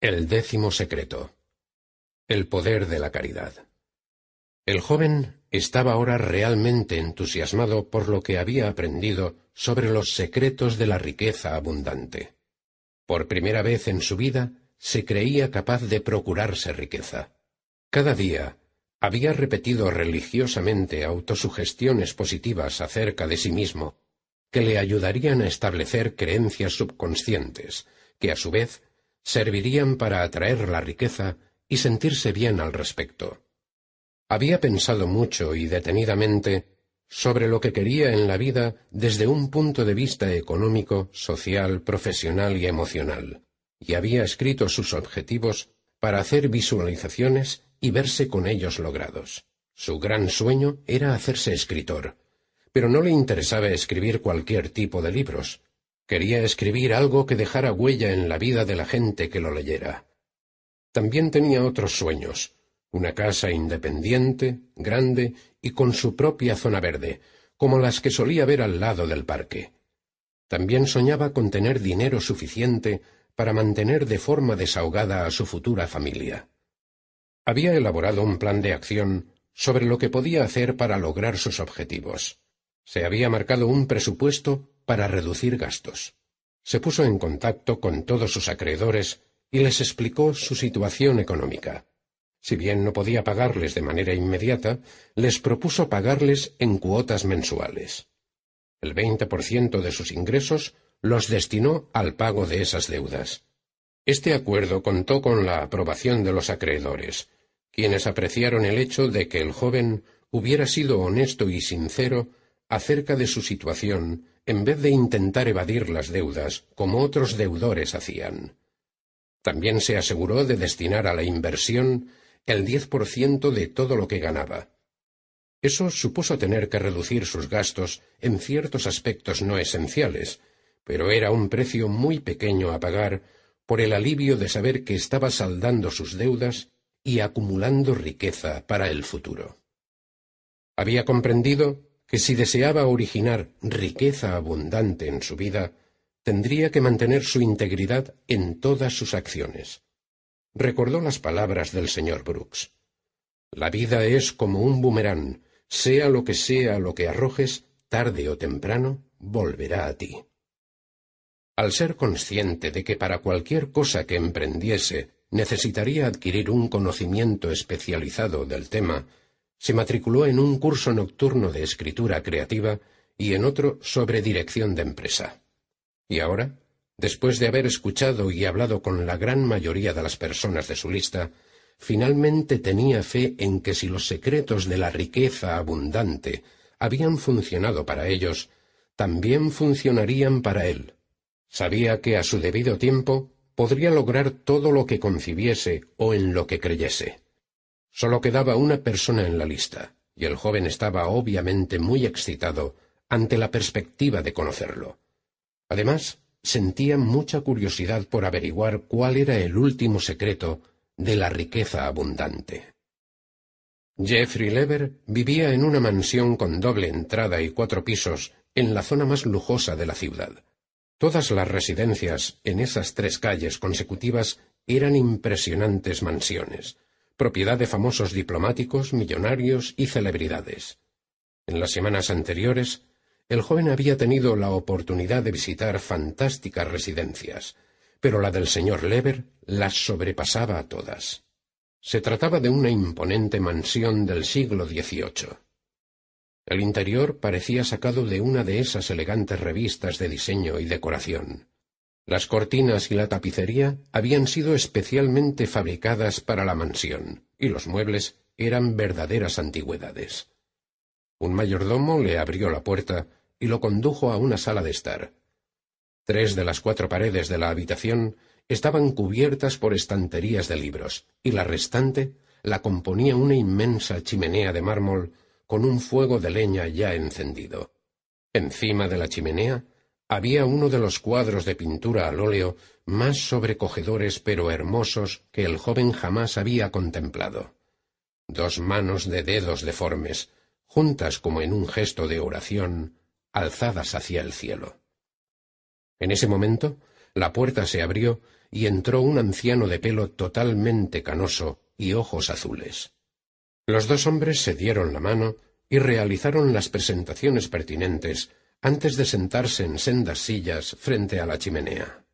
El décimo secreto. El poder de la caridad. El joven estaba ahora realmente entusiasmado por lo que había aprendido sobre los secretos de la riqueza abundante. Por primera vez en su vida se creía capaz de procurarse riqueza. Cada día había repetido religiosamente autosugestiones positivas acerca de sí mismo, que le ayudarían a establecer creencias subconscientes, que a su vez servirían para atraer la riqueza y sentirse bien al respecto. Había pensado mucho y detenidamente sobre lo que quería en la vida desde un punto de vista económico, social, profesional y emocional, y había escrito sus objetivos para hacer visualizaciones y verse con ellos logrados. Su gran sueño era hacerse escritor, pero no le interesaba escribir cualquier tipo de libros, Quería escribir algo que dejara huella en la vida de la gente que lo leyera. También tenía otros sueños, una casa independiente, grande y con su propia zona verde, como las que solía ver al lado del parque. También soñaba con tener dinero suficiente para mantener de forma desahogada a su futura familia. Había elaborado un plan de acción sobre lo que podía hacer para lograr sus objetivos. Se había marcado un presupuesto para reducir gastos. Se puso en contacto con todos sus acreedores y les explicó su situación económica. Si bien no podía pagarles de manera inmediata, les propuso pagarles en cuotas mensuales. El veinte por ciento de sus ingresos los destinó al pago de esas deudas. Este acuerdo contó con la aprobación de los acreedores, quienes apreciaron el hecho de que el joven hubiera sido honesto y sincero acerca de su situación en vez de intentar evadir las deudas como otros deudores hacían. También se aseguró de destinar a la inversión el diez por ciento de todo lo que ganaba. Eso supuso tener que reducir sus gastos en ciertos aspectos no esenciales, pero era un precio muy pequeño a pagar por el alivio de saber que estaba saldando sus deudas y acumulando riqueza para el futuro. Había comprendido que si deseaba originar riqueza abundante en su vida, tendría que mantener su integridad en todas sus acciones. Recordó las palabras del señor Brooks. La vida es como un boomerang, sea lo que sea lo que arrojes, tarde o temprano volverá a ti. Al ser consciente de que para cualquier cosa que emprendiese necesitaría adquirir un conocimiento especializado del tema, se matriculó en un curso nocturno de escritura creativa y en otro sobre dirección de empresa. Y ahora, después de haber escuchado y hablado con la gran mayoría de las personas de su lista, finalmente tenía fe en que si los secretos de la riqueza abundante habían funcionado para ellos, también funcionarían para él. Sabía que a su debido tiempo podría lograr todo lo que concibiese o en lo que creyese. Solo quedaba una persona en la lista, y el joven estaba obviamente muy excitado ante la perspectiva de conocerlo. Además, sentía mucha curiosidad por averiguar cuál era el último secreto de la riqueza abundante. Jeffrey Lever vivía en una mansión con doble entrada y cuatro pisos en la zona más lujosa de la ciudad. Todas las residencias en esas tres calles consecutivas eran impresionantes mansiones, propiedad de famosos diplomáticos, millonarios y celebridades. En las semanas anteriores, el joven había tenido la oportunidad de visitar fantásticas residencias, pero la del señor Lever las sobrepasaba a todas. Se trataba de una imponente mansión del siglo XVIII. El interior parecía sacado de una de esas elegantes revistas de diseño y decoración. Las cortinas y la tapicería habían sido especialmente fabricadas para la mansión, y los muebles eran verdaderas antigüedades. Un mayordomo le abrió la puerta y lo condujo a una sala de estar. Tres de las cuatro paredes de la habitación estaban cubiertas por estanterías de libros, y la restante la componía una inmensa chimenea de mármol con un fuego de leña ya encendido. Encima de la chimenea había uno de los cuadros de pintura al óleo más sobrecogedores pero hermosos que el joven jamás había contemplado. Dos manos de dedos deformes, juntas como en un gesto de oración, alzadas hacia el cielo. En ese momento, la puerta se abrió y entró un anciano de pelo totalmente canoso y ojos azules. Los dos hombres se dieron la mano y realizaron las presentaciones pertinentes antes de sentarse en sendas sillas frente a la chimenea.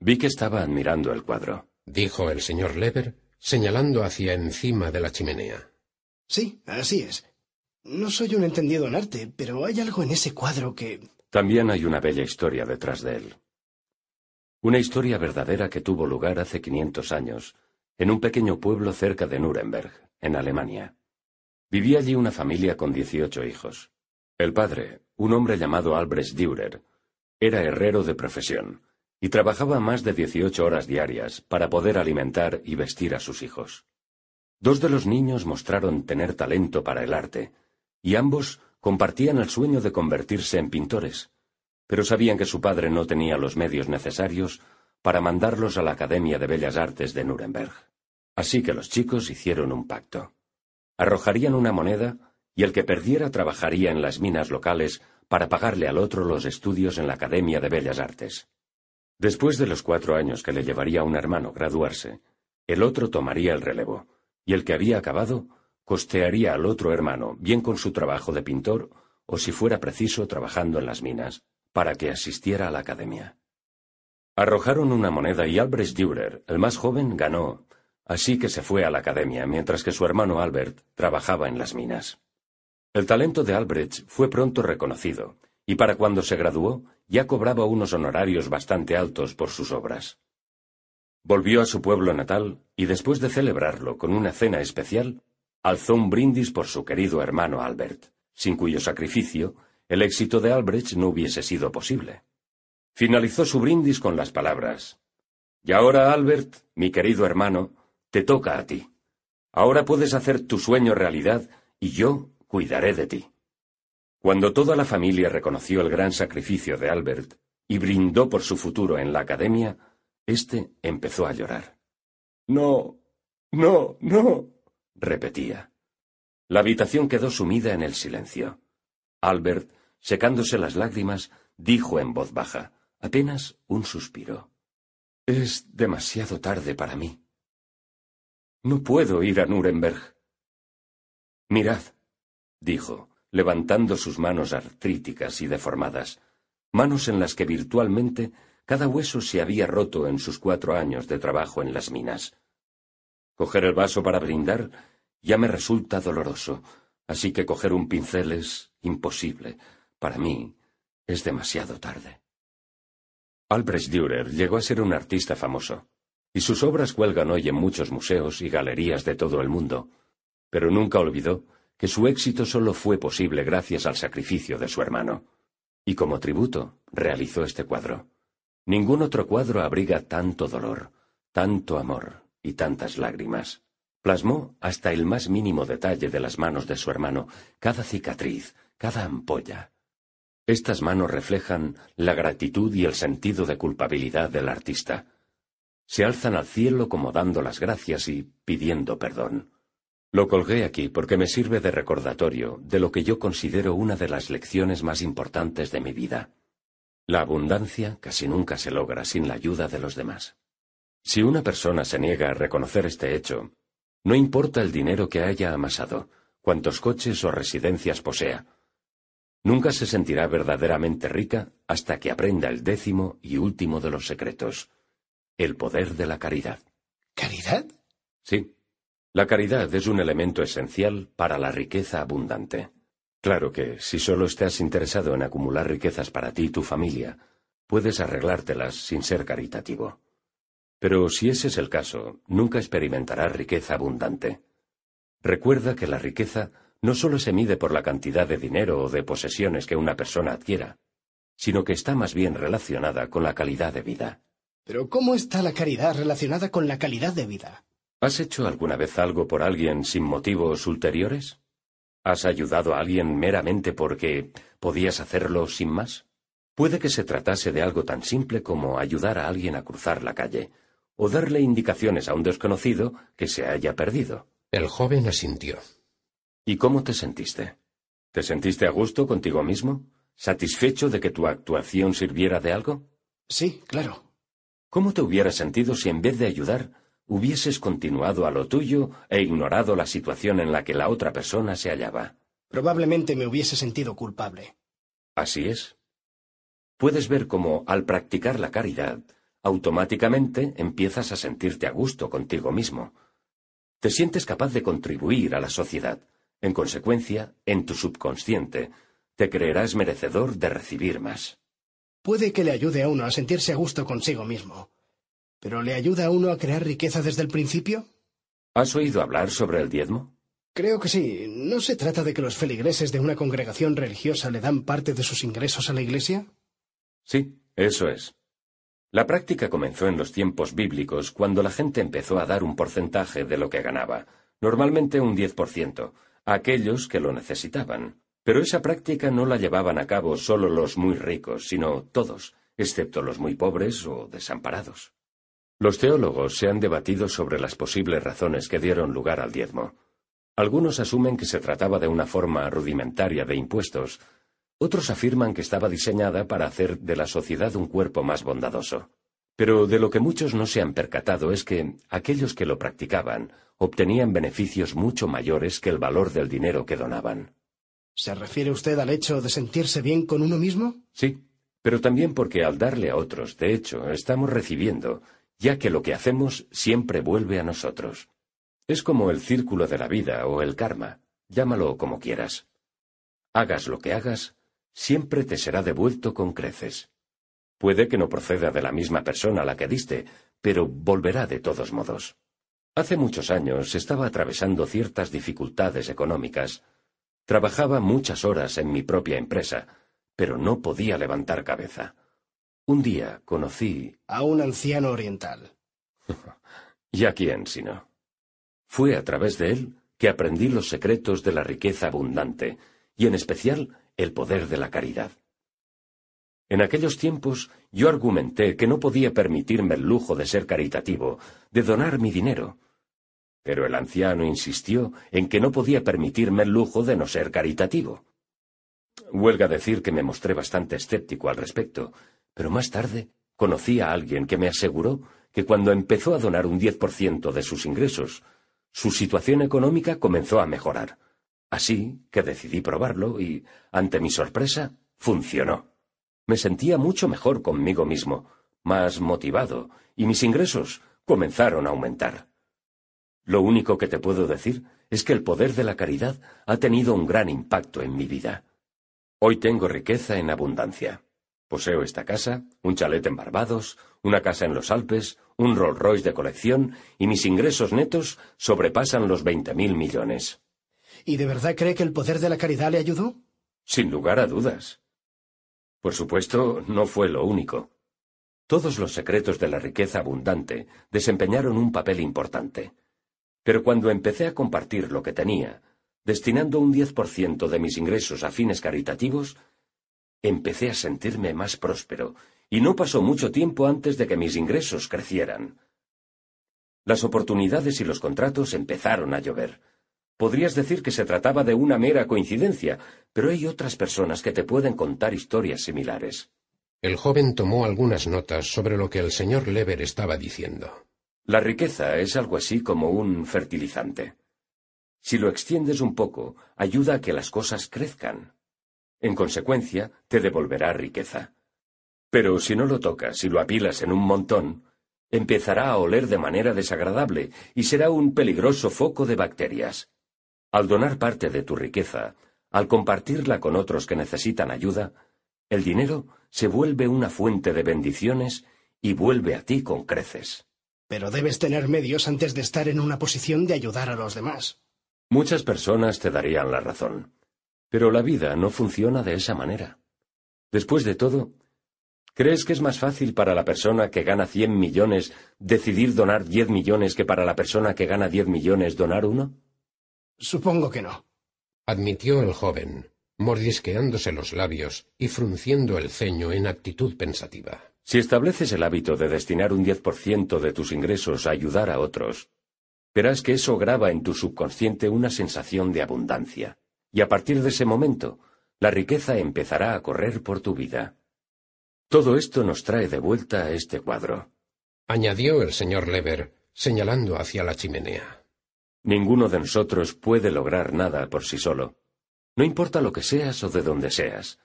Vi que estaba admirando el cuadro, dijo el señor Lever, señalando hacia encima de la chimenea. Sí, así es. No soy un entendido en arte, pero hay algo en ese cuadro que... También hay una bella historia detrás de él. Una historia verdadera que tuvo lugar hace 500 años, en un pequeño pueblo cerca de Nuremberg, en Alemania. Vivía allí una familia con dieciocho hijos. El padre, un hombre llamado Albrecht Dürer, era herrero de profesión y trabajaba más de dieciocho horas diarias para poder alimentar y vestir a sus hijos. Dos de los niños mostraron tener talento para el arte, y ambos compartían el sueño de convertirse en pintores, pero sabían que su padre no tenía los medios necesarios para mandarlos a la Academia de Bellas Artes de Nuremberg. Así que los chicos hicieron un pacto arrojarían una moneda y el que perdiera trabajaría en las minas locales para pagarle al otro los estudios en la Academia de Bellas Artes. Después de los cuatro años que le llevaría un hermano graduarse, el otro tomaría el relevo, y el que había acabado costearía al otro hermano, bien con su trabajo de pintor o si fuera preciso trabajando en las minas, para que asistiera a la academia. Arrojaron una moneda y Albrecht Dürer, el más joven, ganó, Así que se fue a la academia, mientras que su hermano Albert trabajaba en las minas. El talento de Albrecht fue pronto reconocido, y para cuando se graduó ya cobraba unos honorarios bastante altos por sus obras. Volvió a su pueblo natal y después de celebrarlo con una cena especial, alzó un brindis por su querido hermano Albert, sin cuyo sacrificio el éxito de Albrecht no hubiese sido posible. Finalizó su brindis con las palabras Y ahora, Albert, mi querido hermano, te toca a ti. Ahora puedes hacer tu sueño realidad y yo cuidaré de ti. Cuando toda la familia reconoció el gran sacrificio de Albert y brindó por su futuro en la academia, éste empezó a llorar. No, no, no, repetía. La habitación quedó sumida en el silencio. Albert, secándose las lágrimas, dijo en voz baja, apenas un suspiro. Es demasiado tarde para mí. No puedo ir a Nuremberg. Mirad, dijo, levantando sus manos artríticas y deformadas, manos en las que virtualmente cada hueso se había roto en sus cuatro años de trabajo en las minas. Coger el vaso para brindar ya me resulta doloroso, así que coger un pincel es imposible. Para mí es demasiado tarde. Albrecht Dürer llegó a ser un artista famoso y sus obras cuelgan hoy en muchos museos y galerías de todo el mundo, pero nunca olvidó que su éxito solo fue posible gracias al sacrificio de su hermano, y como tributo realizó este cuadro. Ningún otro cuadro abriga tanto dolor, tanto amor y tantas lágrimas. Plasmó hasta el más mínimo detalle de las manos de su hermano, cada cicatriz, cada ampolla. Estas manos reflejan la gratitud y el sentido de culpabilidad del artista, se alzan al cielo como dando las gracias y pidiendo perdón. Lo colgué aquí porque me sirve de recordatorio de lo que yo considero una de las lecciones más importantes de mi vida. La abundancia casi nunca se logra sin la ayuda de los demás. Si una persona se niega a reconocer este hecho, no importa el dinero que haya amasado, cuantos coches o residencias posea, nunca se sentirá verdaderamente rica hasta que aprenda el décimo y último de los secretos, el poder de la caridad. ¿Caridad? Sí. La caridad es un elemento esencial para la riqueza abundante. Claro que, si solo estás interesado en acumular riquezas para ti y tu familia, puedes arreglártelas sin ser caritativo. Pero si ese es el caso, nunca experimentarás riqueza abundante. Recuerda que la riqueza no solo se mide por la cantidad de dinero o de posesiones que una persona adquiera, sino que está más bien relacionada con la calidad de vida. Pero ¿cómo está la caridad relacionada con la calidad de vida? ¿Has hecho alguna vez algo por alguien sin motivos ulteriores? ¿Has ayudado a alguien meramente porque podías hacerlo sin más? Puede que se tratase de algo tan simple como ayudar a alguien a cruzar la calle, o darle indicaciones a un desconocido que se haya perdido. El joven asintió. ¿Y cómo te sentiste? ¿Te sentiste a gusto contigo mismo? ¿Satisfecho de que tu actuación sirviera de algo? Sí, claro. ¿Cómo te hubieras sentido si en vez de ayudar hubieses continuado a lo tuyo e ignorado la situación en la que la otra persona se hallaba? Probablemente me hubiese sentido culpable. Así es. Puedes ver cómo, al practicar la caridad, automáticamente empiezas a sentirte a gusto contigo mismo. Te sientes capaz de contribuir a la sociedad. En consecuencia, en tu subconsciente, te creerás merecedor de recibir más. Puede que le ayude a uno a sentirse a gusto consigo mismo. ¿Pero le ayuda a uno a crear riqueza desde el principio? ¿Has oído hablar sobre el diezmo? Creo que sí. ¿No se trata de que los feligreses de una congregación religiosa le dan parte de sus ingresos a la Iglesia? Sí, eso es. La práctica comenzó en los tiempos bíblicos cuando la gente empezó a dar un porcentaje de lo que ganaba, normalmente un 10%, a aquellos que lo necesitaban. Pero esa práctica no la llevaban a cabo solo los muy ricos, sino todos, excepto los muy pobres o desamparados. Los teólogos se han debatido sobre las posibles razones que dieron lugar al diezmo. Algunos asumen que se trataba de una forma rudimentaria de impuestos, otros afirman que estaba diseñada para hacer de la sociedad un cuerpo más bondadoso. Pero de lo que muchos no se han percatado es que aquellos que lo practicaban obtenían beneficios mucho mayores que el valor del dinero que donaban. ¿Se refiere usted al hecho de sentirse bien con uno mismo? Sí, pero también porque al darle a otros, de hecho, estamos recibiendo, ya que lo que hacemos siempre vuelve a nosotros. Es como el círculo de la vida o el karma, llámalo como quieras. Hagas lo que hagas, siempre te será devuelto con creces. Puede que no proceda de la misma persona a la que diste, pero volverá de todos modos. Hace muchos años estaba atravesando ciertas dificultades económicas Trabajaba muchas horas en mi propia empresa, pero no podía levantar cabeza. Un día conocí... A un anciano oriental. ¿Y a quién si no? Fue a través de él que aprendí los secretos de la riqueza abundante, y en especial el poder de la caridad. En aquellos tiempos yo argumenté que no podía permitirme el lujo de ser caritativo, de donar mi dinero, pero el anciano insistió en que no podía permitirme el lujo de no ser caritativo. Huelga decir que me mostré bastante escéptico al respecto, pero más tarde conocí a alguien que me aseguró que cuando empezó a donar un diez por ciento de sus ingresos, su situación económica comenzó a mejorar. Así que decidí probarlo y, ante mi sorpresa, funcionó. Me sentía mucho mejor conmigo mismo, más motivado, y mis ingresos comenzaron a aumentar. Lo único que te puedo decir es que el poder de la caridad ha tenido un gran impacto en mi vida. Hoy tengo riqueza en abundancia. Poseo esta casa, un chalet en Barbados, una casa en los Alpes, un Rolls Royce de colección y mis ingresos netos sobrepasan los veinte mil millones. ¿Y de verdad cree que el poder de la caridad le ayudó? Sin lugar a dudas. Por supuesto, no fue lo único. Todos los secretos de la riqueza abundante desempeñaron un papel importante. Pero cuando empecé a compartir lo que tenía, destinando un 10% de mis ingresos a fines caritativos, empecé a sentirme más próspero, y no pasó mucho tiempo antes de que mis ingresos crecieran. Las oportunidades y los contratos empezaron a llover. Podrías decir que se trataba de una mera coincidencia, pero hay otras personas que te pueden contar historias similares. El joven tomó algunas notas sobre lo que el señor Lever estaba diciendo. La riqueza es algo así como un fertilizante. Si lo extiendes un poco, ayuda a que las cosas crezcan. En consecuencia, te devolverá riqueza. Pero si no lo tocas y lo apilas en un montón, empezará a oler de manera desagradable y será un peligroso foco de bacterias. Al donar parte de tu riqueza, al compartirla con otros que necesitan ayuda, el dinero se vuelve una fuente de bendiciones y vuelve a ti con creces. Pero debes tener medios antes de estar en una posición de ayudar a los demás. Muchas personas te darían la razón. Pero la vida no funciona de esa manera. Después de todo, ¿crees que es más fácil para la persona que gana cien millones decidir donar diez millones que para la persona que gana diez millones donar uno? Supongo que no. Admitió el joven, mordisqueándose los labios y frunciendo el ceño en actitud pensativa. Si estableces el hábito de destinar un 10% de tus ingresos a ayudar a otros, verás que eso graba en tu subconsciente una sensación de abundancia, y a partir de ese momento, la riqueza empezará a correr por tu vida. Todo esto nos trae de vuelta a este cuadro. añadió el señor Lever, señalando hacia la chimenea. Ninguno de nosotros puede lograr nada por sí solo. No importa lo que seas o de dónde seas.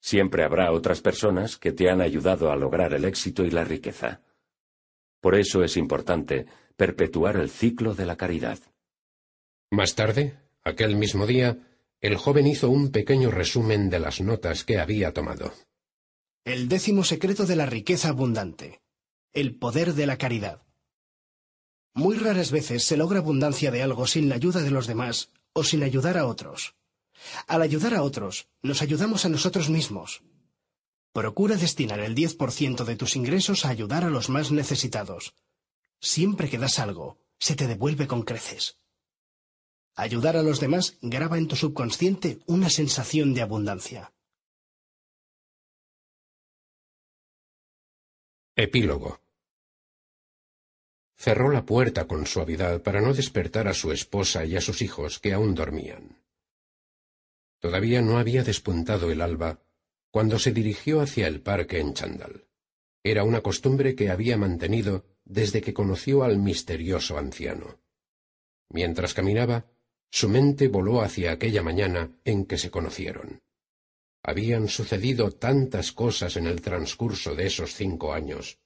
Siempre habrá otras personas que te han ayudado a lograr el éxito y la riqueza. Por eso es importante perpetuar el ciclo de la caridad. Más tarde, aquel mismo día, el joven hizo un pequeño resumen de las notas que había tomado. El décimo secreto de la riqueza abundante. El poder de la caridad. Muy raras veces se logra abundancia de algo sin la ayuda de los demás o sin ayudar a otros. Al ayudar a otros, nos ayudamos a nosotros mismos. Procura destinar el 10% de tus ingresos a ayudar a los más necesitados. Siempre que das algo, se te devuelve con creces. Ayudar a los demás graba en tu subconsciente una sensación de abundancia. Epílogo Cerró la puerta con suavidad para no despertar a su esposa y a sus hijos que aún dormían. Todavía no había despuntado el alba cuando se dirigió hacia el parque en Chandal. Era una costumbre que había mantenido desde que conoció al misterioso anciano. Mientras caminaba, su mente voló hacia aquella mañana en que se conocieron. Habían sucedido tantas cosas en el transcurso de esos cinco años.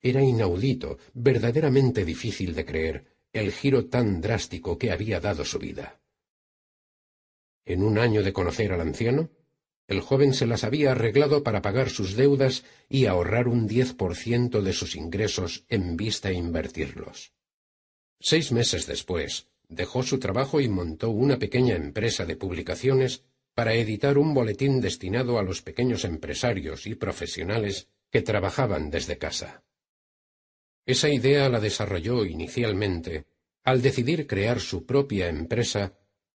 Era inaudito, verdaderamente difícil de creer, el giro tan drástico que había dado su vida. En un año de conocer al anciano, el joven se las había arreglado para pagar sus deudas y ahorrar un diez por ciento de sus ingresos en vista de invertirlos. Seis meses después, dejó su trabajo y montó una pequeña empresa de publicaciones para editar un boletín destinado a los pequeños empresarios y profesionales que trabajaban desde casa. Esa idea la desarrolló inicialmente al decidir crear su propia empresa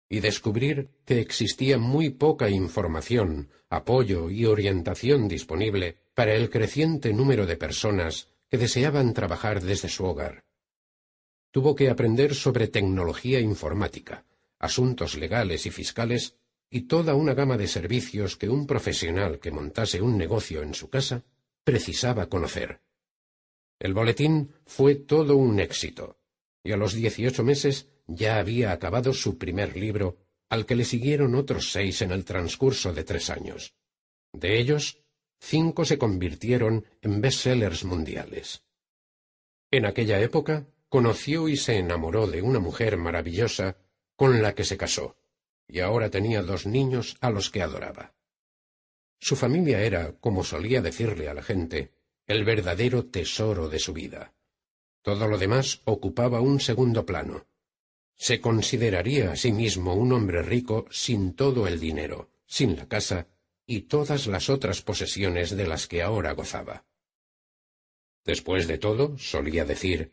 y descubrir que existía muy poca información, apoyo y orientación disponible para el creciente número de personas que deseaban trabajar desde su hogar. Tuvo que aprender sobre tecnología informática, asuntos legales y fiscales y toda una gama de servicios que un profesional que montase un negocio en su casa precisaba conocer. El boletín fue todo un éxito, y a los dieciocho meses ya había acabado su primer libro, al que le siguieron otros seis en el transcurso de tres años. De ellos, cinco se convirtieron en bestsellers mundiales. En aquella época, conoció y se enamoró de una mujer maravillosa con la que se casó, y ahora tenía dos niños a los que adoraba. Su familia era, como solía decirle a la gente, el verdadero tesoro de su vida. Todo lo demás ocupaba un segundo plano se consideraría a sí mismo un hombre rico sin todo el dinero, sin la casa y todas las otras posesiones de las que ahora gozaba. Después de todo, solía decir,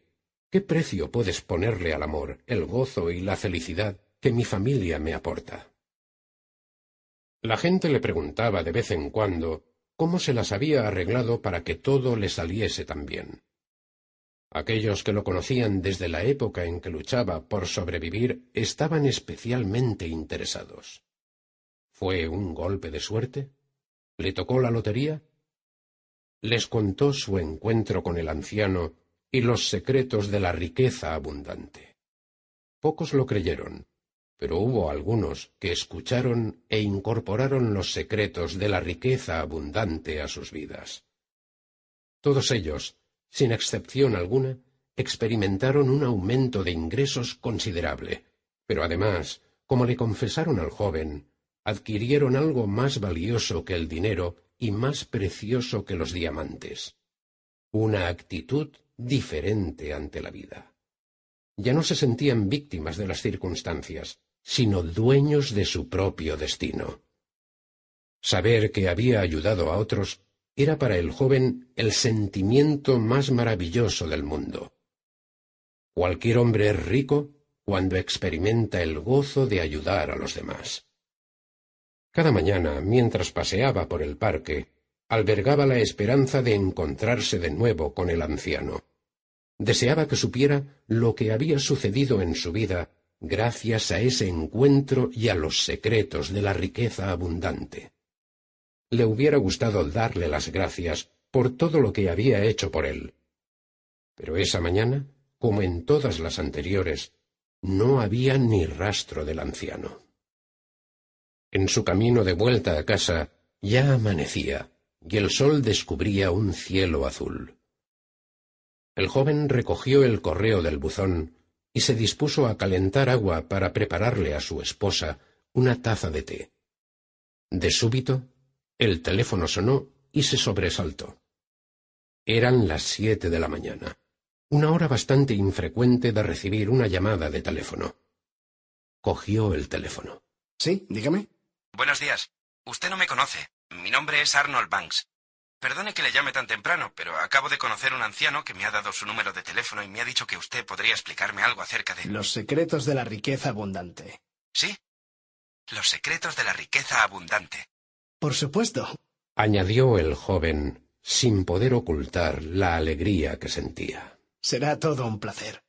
¿qué precio puedes ponerle al amor, el gozo y la felicidad que mi familia me aporta? La gente le preguntaba de vez en cuando cómo se las había arreglado para que todo le saliese tan bien. Aquellos que lo conocían desde la época en que luchaba por sobrevivir estaban especialmente interesados. ¿Fue un golpe de suerte? ¿Le tocó la lotería? Les contó su encuentro con el anciano y los secretos de la riqueza abundante. Pocos lo creyeron, pero hubo algunos que escucharon e incorporaron los secretos de la riqueza abundante a sus vidas. Todos ellos sin excepción alguna, experimentaron un aumento de ingresos considerable, pero además, como le confesaron al joven, adquirieron algo más valioso que el dinero y más precioso que los diamantes. Una actitud diferente ante la vida. Ya no se sentían víctimas de las circunstancias, sino dueños de su propio destino. Saber que había ayudado a otros era para el joven el sentimiento más maravilloso del mundo. Cualquier hombre es rico cuando experimenta el gozo de ayudar a los demás. Cada mañana, mientras paseaba por el parque, albergaba la esperanza de encontrarse de nuevo con el anciano. Deseaba que supiera lo que había sucedido en su vida gracias a ese encuentro y a los secretos de la riqueza abundante le hubiera gustado darle las gracias por todo lo que había hecho por él. Pero esa mañana, como en todas las anteriores, no había ni rastro del anciano. En su camino de vuelta a casa ya amanecía, y el sol descubría un cielo azul. El joven recogió el correo del buzón y se dispuso a calentar agua para prepararle a su esposa una taza de té. De súbito, el teléfono sonó y se sobresaltó. Eran las siete de la mañana, una hora bastante infrecuente de recibir una llamada de teléfono. Cogió el teléfono. Sí, dígame. Buenos días. Usted no me conoce. Mi nombre es Arnold Banks. Perdone que le llame tan temprano, pero acabo de conocer un anciano que me ha dado su número de teléfono y me ha dicho que usted podría explicarme algo acerca de... Los secretos de la riqueza abundante. ¿Sí? Los secretos de la riqueza abundante. Por supuesto. añadió el joven, sin poder ocultar la alegría que sentía. Será todo un placer.